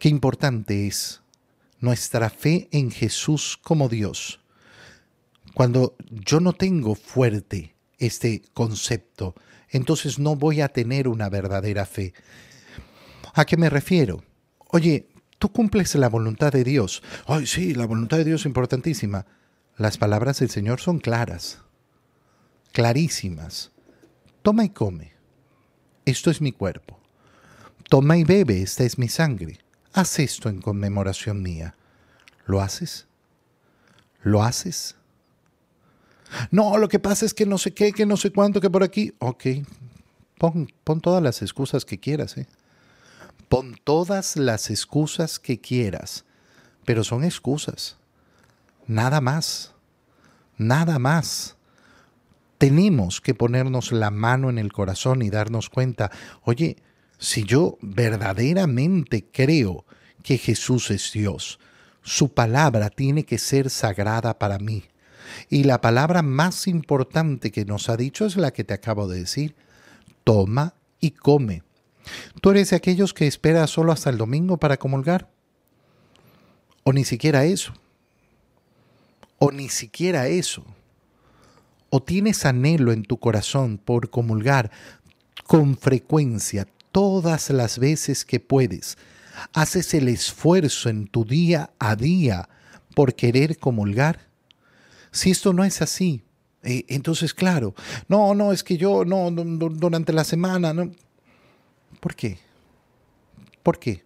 qué importante es nuestra fe en Jesús como Dios. Cuando yo no tengo fuerte este concepto, entonces no voy a tener una verdadera fe. ¿A qué me refiero? Oye, tú cumples la voluntad de Dios. Ay, sí, la voluntad de Dios es importantísima. Las palabras del Señor son claras, clarísimas. Toma y come. Esto es mi cuerpo. Toma y bebe, esta es mi sangre. Haz esto en conmemoración mía. ¿Lo haces? ¿Lo haces? No, lo que pasa es que no sé qué, que no sé cuánto, que por aquí. Ok, pon, pon todas las excusas que quieras, ¿eh? Pon todas las excusas que quieras, pero son excusas. Nada más. Nada más. Tenemos que ponernos la mano en el corazón y darnos cuenta, oye, si yo verdaderamente creo que Jesús es Dios, su palabra tiene que ser sagrada para mí. Y la palabra más importante que nos ha dicho es la que te acabo de decir. Toma y come. ¿Tú eres de aquellos que espera solo hasta el domingo para comulgar? ¿O ni siquiera eso? ¿O ni siquiera eso? ¿O tienes anhelo en tu corazón por comulgar con frecuencia todas las veces que puedes? ¿Haces el esfuerzo en tu día a día por querer comulgar? Si esto no es así, eh, entonces claro, no, no, es que yo, no, durante la semana, no. ¿Por qué? ¿Por qué?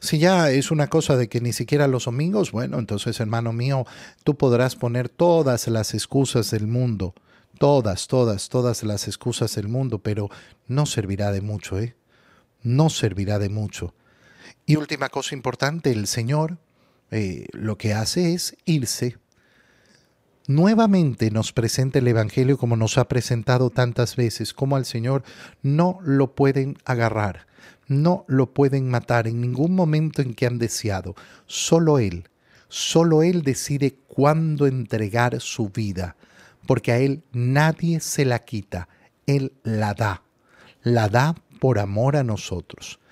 Si ya es una cosa de que ni siquiera los domingos, bueno, entonces hermano mío, tú podrás poner todas las excusas del mundo, todas, todas, todas las excusas del mundo, pero no servirá de mucho, ¿eh? No servirá de mucho. Y última cosa importante, el Señor eh, lo que hace es irse. Nuevamente nos presenta el Evangelio como nos ha presentado tantas veces, como al Señor no lo pueden agarrar no lo pueden matar en ningún momento en que han deseado. Solo Él, solo Él decide cuándo entregar su vida, porque a Él nadie se la quita, Él la da, la da por amor a nosotros.